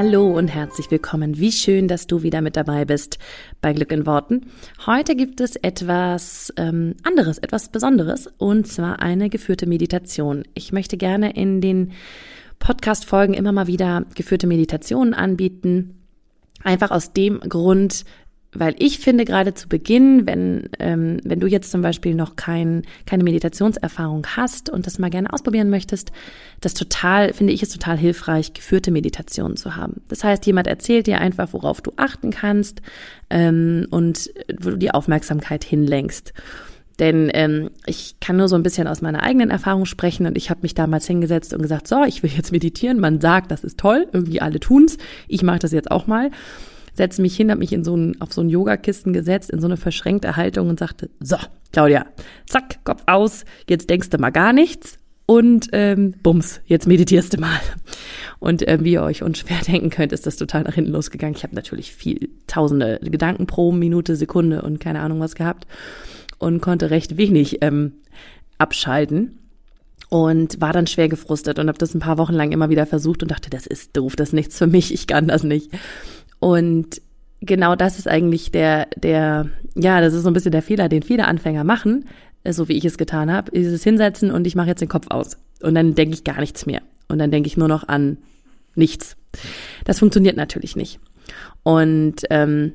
Hallo und herzlich willkommen. Wie schön, dass du wieder mit dabei bist bei Glück in Worten. Heute gibt es etwas ähm, anderes, etwas Besonderes und zwar eine geführte Meditation. Ich möchte gerne in den Podcast-Folgen immer mal wieder geführte Meditationen anbieten. Einfach aus dem Grund, weil ich finde gerade zu Beginn, wenn, ähm, wenn du jetzt zum Beispiel noch kein, keine Meditationserfahrung hast und das mal gerne ausprobieren möchtest, das total, finde ich es total hilfreich, geführte Meditationen zu haben. Das heißt, jemand erzählt dir einfach, worauf du achten kannst ähm, und wo du die Aufmerksamkeit hinlenkst. Denn ähm, ich kann nur so ein bisschen aus meiner eigenen Erfahrung sprechen und ich habe mich damals hingesetzt und gesagt, so, ich will jetzt meditieren. Man sagt, das ist toll, irgendwie alle tun's. Ich mache das jetzt auch mal setze mich hin, habe mich in so ein, auf so ein Yogakisten gesetzt, in so eine verschränkte Haltung und sagte, so, Claudia, zack, Kopf aus, jetzt denkst du mal gar nichts und ähm, bums, jetzt meditierst du mal. Und äh, wie ihr euch unschwer denken könnt, ist das total nach hinten losgegangen. Ich habe natürlich viel, tausende Gedanken pro Minute, Sekunde und keine Ahnung was gehabt und konnte recht wenig ähm, abschalten und war dann schwer gefrustet und habe das ein paar Wochen lang immer wieder versucht und dachte, das ist doof, das ist nichts für mich, ich kann das nicht. Und genau das ist eigentlich der, der, ja, das ist so ein bisschen der Fehler, den viele Anfänger machen, äh, so wie ich es getan habe, ist es hinsetzen und ich mache jetzt den Kopf aus. Und dann denke ich gar nichts mehr. Und dann denke ich nur noch an nichts. Das funktioniert natürlich nicht. Und ähm,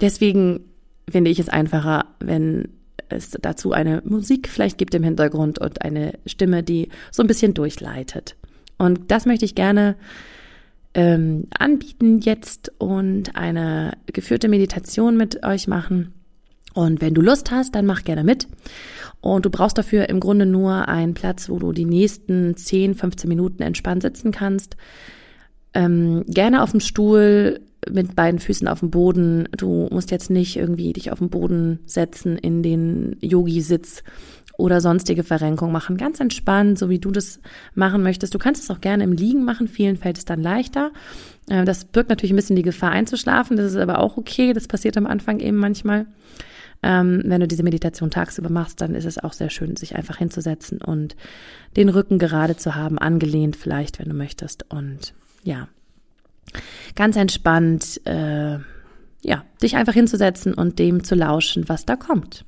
deswegen finde ich es einfacher, wenn es dazu eine Musik vielleicht gibt im Hintergrund und eine Stimme, die so ein bisschen durchleitet. Und das möchte ich gerne ähm, anbieten jetzt und eine geführte Meditation mit euch machen. Und wenn du Lust hast, dann mach gerne mit. Und du brauchst dafür im Grunde nur einen Platz, wo du die nächsten 10, 15 Minuten entspannt sitzen kannst. Ähm, gerne auf dem Stuhl mit beiden Füßen auf dem Boden. Du musst jetzt nicht irgendwie dich auf den Boden setzen in den Yogi-Sitz oder sonstige Verrenkung machen. Ganz entspannt, so wie du das machen möchtest. Du kannst es auch gerne im Liegen machen. Vielen fällt es dann leichter. Äh, das birgt natürlich ein bisschen die Gefahr einzuschlafen. Das ist aber auch okay. Das passiert am Anfang eben manchmal. Ähm, wenn du diese Meditation tagsüber machst, dann ist es auch sehr schön, sich einfach hinzusetzen und den Rücken gerade zu haben, angelehnt vielleicht, wenn du möchtest. Und ja, ganz entspannt, äh, ja, dich einfach hinzusetzen und dem zu lauschen, was da kommt.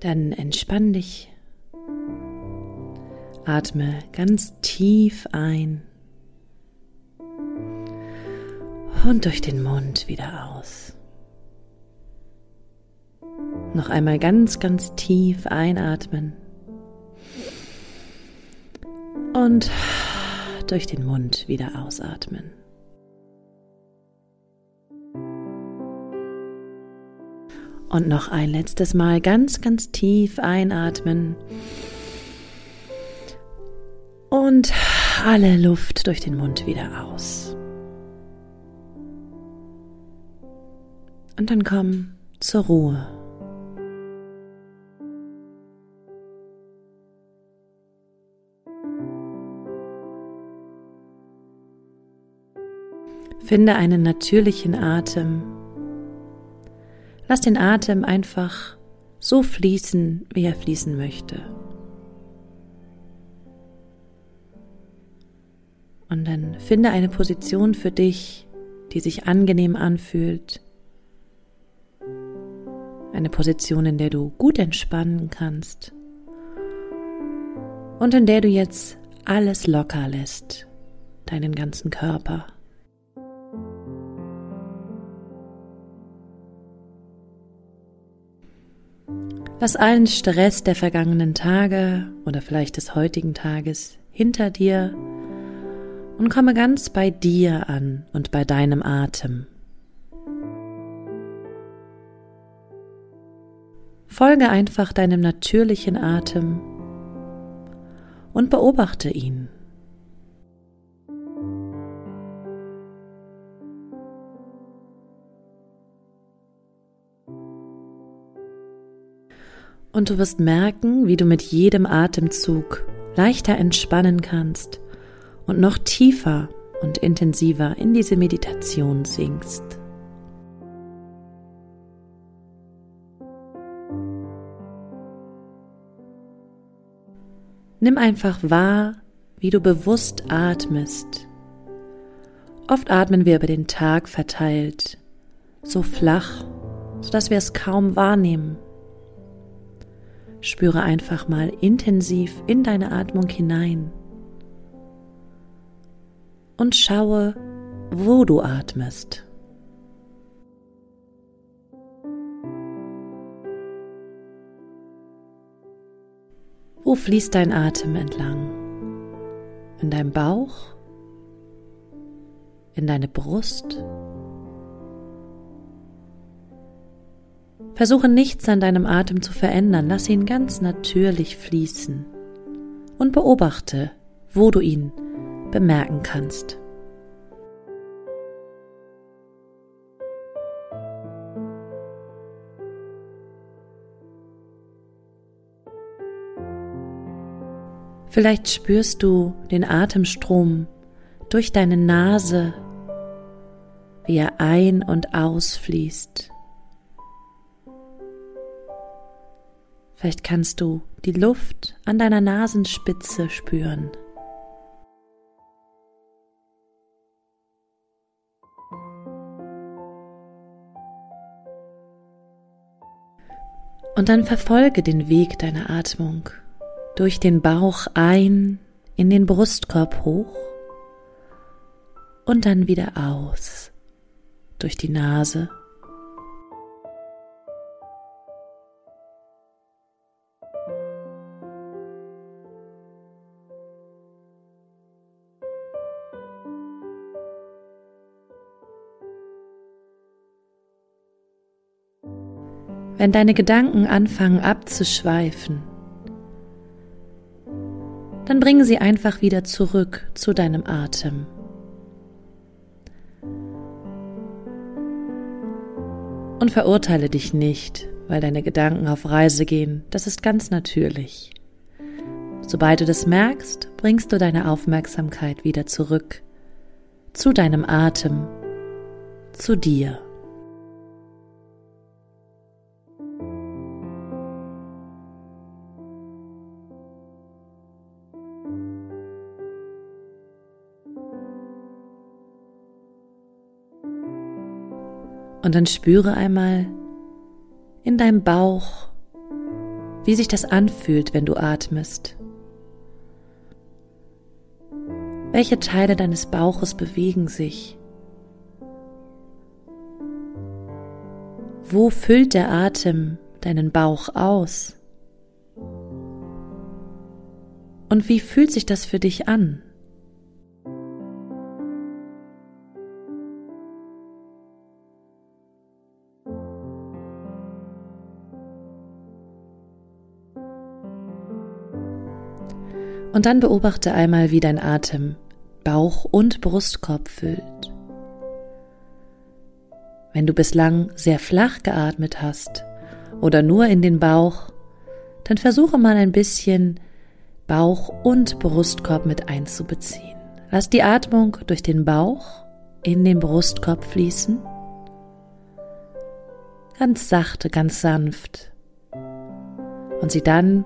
Dann entspann dich. Atme ganz tief ein und durch den Mund wieder aus. Noch einmal ganz, ganz tief einatmen und durch den Mund wieder ausatmen. Und noch ein letztes Mal ganz, ganz tief einatmen. Und alle Luft durch den Mund wieder aus. Und dann komm zur Ruhe. Finde einen natürlichen Atem Lass den Atem einfach so fließen, wie er fließen möchte. Und dann finde eine Position für dich, die sich angenehm anfühlt. Eine Position, in der du gut entspannen kannst. Und in der du jetzt alles locker lässt, deinen ganzen Körper. Lass allen Stress der vergangenen Tage oder vielleicht des heutigen Tages hinter dir und komme ganz bei dir an und bei deinem Atem. Folge einfach deinem natürlichen Atem und beobachte ihn. Und du wirst merken, wie du mit jedem Atemzug leichter entspannen kannst und noch tiefer und intensiver in diese Meditation sinkst. Nimm einfach wahr, wie du bewusst atmest. Oft atmen wir über den Tag verteilt, so flach, sodass wir es kaum wahrnehmen. Spüre einfach mal intensiv in deine Atmung hinein und schaue, wo du atmest. Wo fließt dein Atem entlang? In deinem Bauch? In deine Brust? Versuche nichts an deinem Atem zu verändern, lass ihn ganz natürlich fließen und beobachte, wo du ihn bemerken kannst. Vielleicht spürst du den Atemstrom durch deine Nase, wie er ein- und ausfließt. Vielleicht kannst du die Luft an deiner Nasenspitze spüren. Und dann verfolge den Weg deiner Atmung durch den Bauch ein in den Brustkorb hoch und dann wieder aus durch die Nase wenn deine Gedanken anfangen abzuschweifen, dann bringe sie einfach wieder zurück zu deinem Atem. Und verurteile dich nicht, weil deine Gedanken auf Reise gehen, das ist ganz natürlich. Sobald du das merkst, bringst du deine Aufmerksamkeit wieder zurück zu deinem Atem, zu dir. Und dann spüre einmal in deinem Bauch, wie sich das anfühlt, wenn du atmest. Welche Teile deines Bauches bewegen sich? Wo füllt der Atem deinen Bauch aus? Und wie fühlt sich das für dich an? Und dann beobachte einmal, wie dein Atem Bauch und Brustkorb füllt. Wenn du bislang sehr flach geatmet hast oder nur in den Bauch, dann versuche mal ein bisschen Bauch und Brustkorb mit einzubeziehen. Lass die Atmung durch den Bauch in den Brustkorb fließen. Ganz sachte, ganz sanft. Und sie dann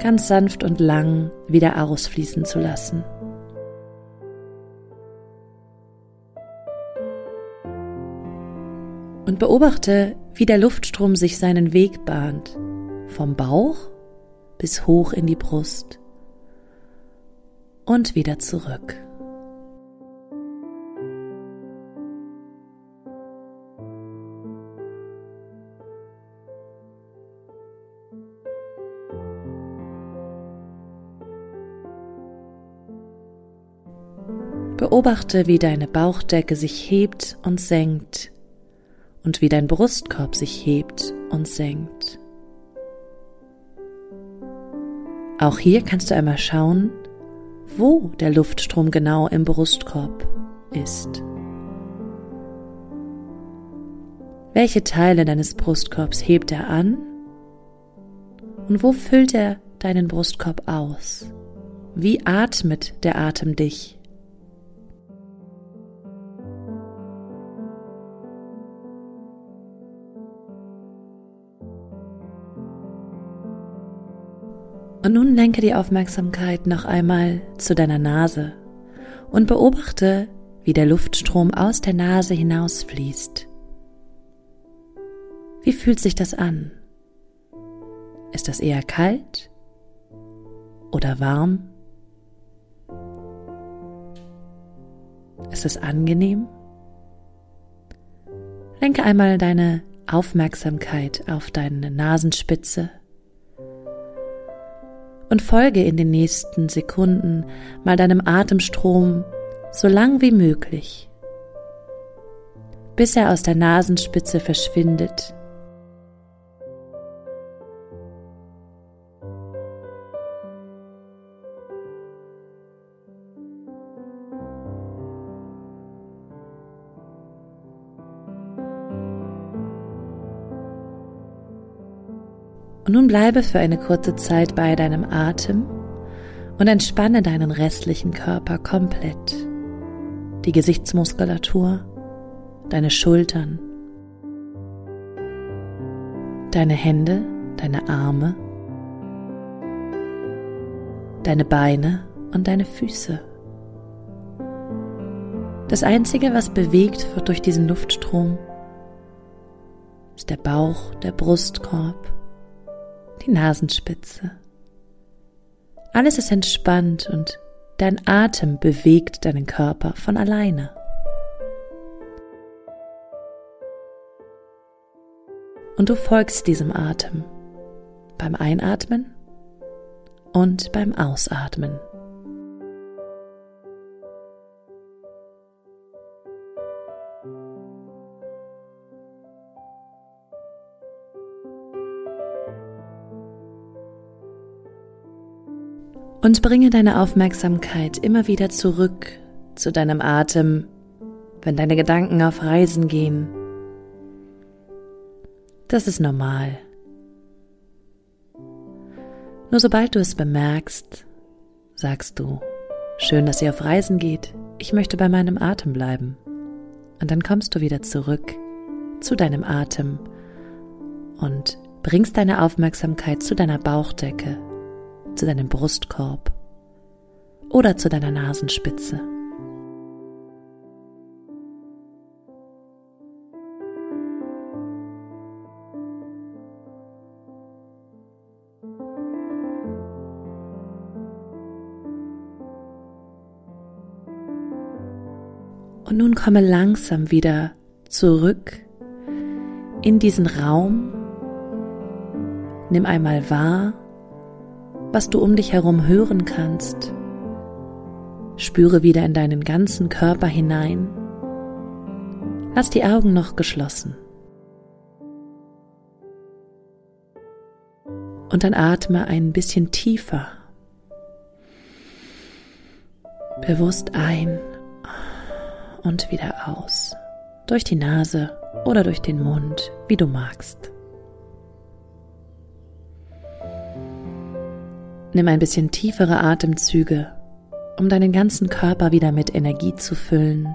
ganz sanft und lang wieder ausfließen zu lassen. Und beobachte, wie der Luftstrom sich seinen Weg bahnt, vom Bauch bis hoch in die Brust und wieder zurück. Beobachte, wie deine Bauchdecke sich hebt und senkt und wie dein Brustkorb sich hebt und senkt. Auch hier kannst du einmal schauen, wo der Luftstrom genau im Brustkorb ist. Welche Teile deines Brustkorbs hebt er an und wo füllt er deinen Brustkorb aus? Wie atmet der Atem dich? Und nun lenke die Aufmerksamkeit noch einmal zu deiner Nase und beobachte, wie der Luftstrom aus der Nase hinausfließt. Wie fühlt sich das an? Ist das eher kalt oder warm? Ist es angenehm? Lenke einmal deine Aufmerksamkeit auf deine Nasenspitze und folge in den nächsten Sekunden mal deinem Atemstrom so lang wie möglich, bis er aus der Nasenspitze verschwindet. Und nun bleibe für eine kurze Zeit bei deinem Atem und entspanne deinen restlichen Körper komplett. Die Gesichtsmuskulatur, deine Schultern, deine Hände, deine Arme, deine Beine und deine Füße. Das Einzige, was bewegt wird durch diesen Luftstrom, ist der Bauch, der Brustkorb die Nasenspitze. Alles ist entspannt und dein Atem bewegt deinen Körper von alleine. Und du folgst diesem Atem beim Einatmen und beim Ausatmen. Und bringe deine Aufmerksamkeit immer wieder zurück zu deinem Atem, wenn deine Gedanken auf Reisen gehen. Das ist normal. Nur sobald du es bemerkst, sagst du, schön, dass ihr auf Reisen geht, ich möchte bei meinem Atem bleiben. Und dann kommst du wieder zurück zu deinem Atem und bringst deine Aufmerksamkeit zu deiner Bauchdecke, zu deinem Brustkorb oder zu deiner Nasenspitze. Und nun komme langsam wieder zurück in diesen Raum. Nimm einmal wahr, was du um dich herum hören kannst. Spüre wieder in deinen ganzen Körper hinein. Lass die Augen noch geschlossen. Und dann atme ein bisschen tiefer. Bewusst ein und wieder aus. Durch die Nase oder durch den Mund, wie du magst. Nimm ein bisschen tiefere Atemzüge, um deinen ganzen Körper wieder mit Energie zu füllen.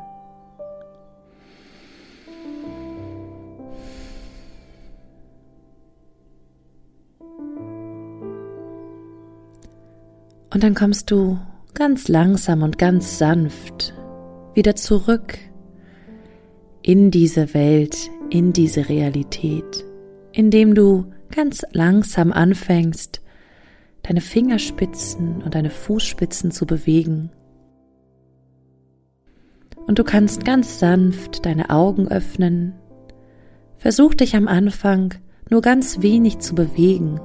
Und dann kommst du ganz langsam und ganz sanft wieder zurück in diese Welt, in diese Realität, indem du ganz langsam anfängst, deine Fingerspitzen und deine Fußspitzen zu bewegen. Und du kannst ganz sanft deine Augen öffnen. Versuch dich am Anfang nur ganz wenig zu bewegen,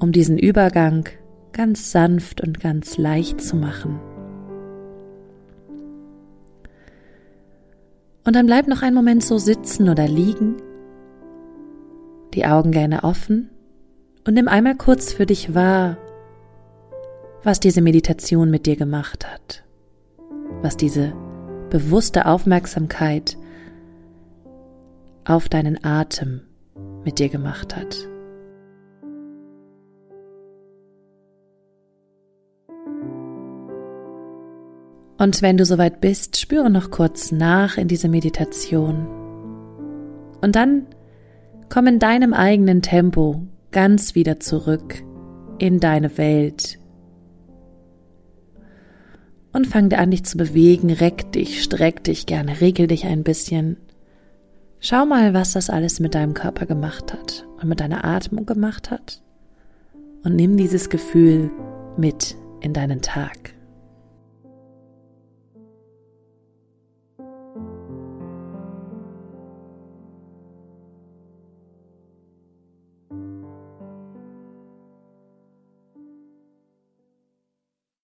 um diesen Übergang ganz sanft und ganz leicht zu machen. Und dann bleib noch einen Moment so sitzen oder liegen, die Augen gerne offen und nimm einmal kurz für dich wahr, was diese Meditation mit dir gemacht hat, was diese bewusste Aufmerksamkeit auf deinen Atem mit dir gemacht hat. Und wenn du soweit bist, spüre noch kurz nach in diese Meditation. Und dann komm in deinem eigenen Tempo ganz wieder zurück in deine Welt. Und fang dir an, dich zu bewegen, reck dich, streck dich gerne, regel dich ein bisschen. Schau mal, was das alles mit deinem Körper gemacht hat und mit deiner Atmung gemacht hat. Und nimm dieses Gefühl mit in deinen Tag.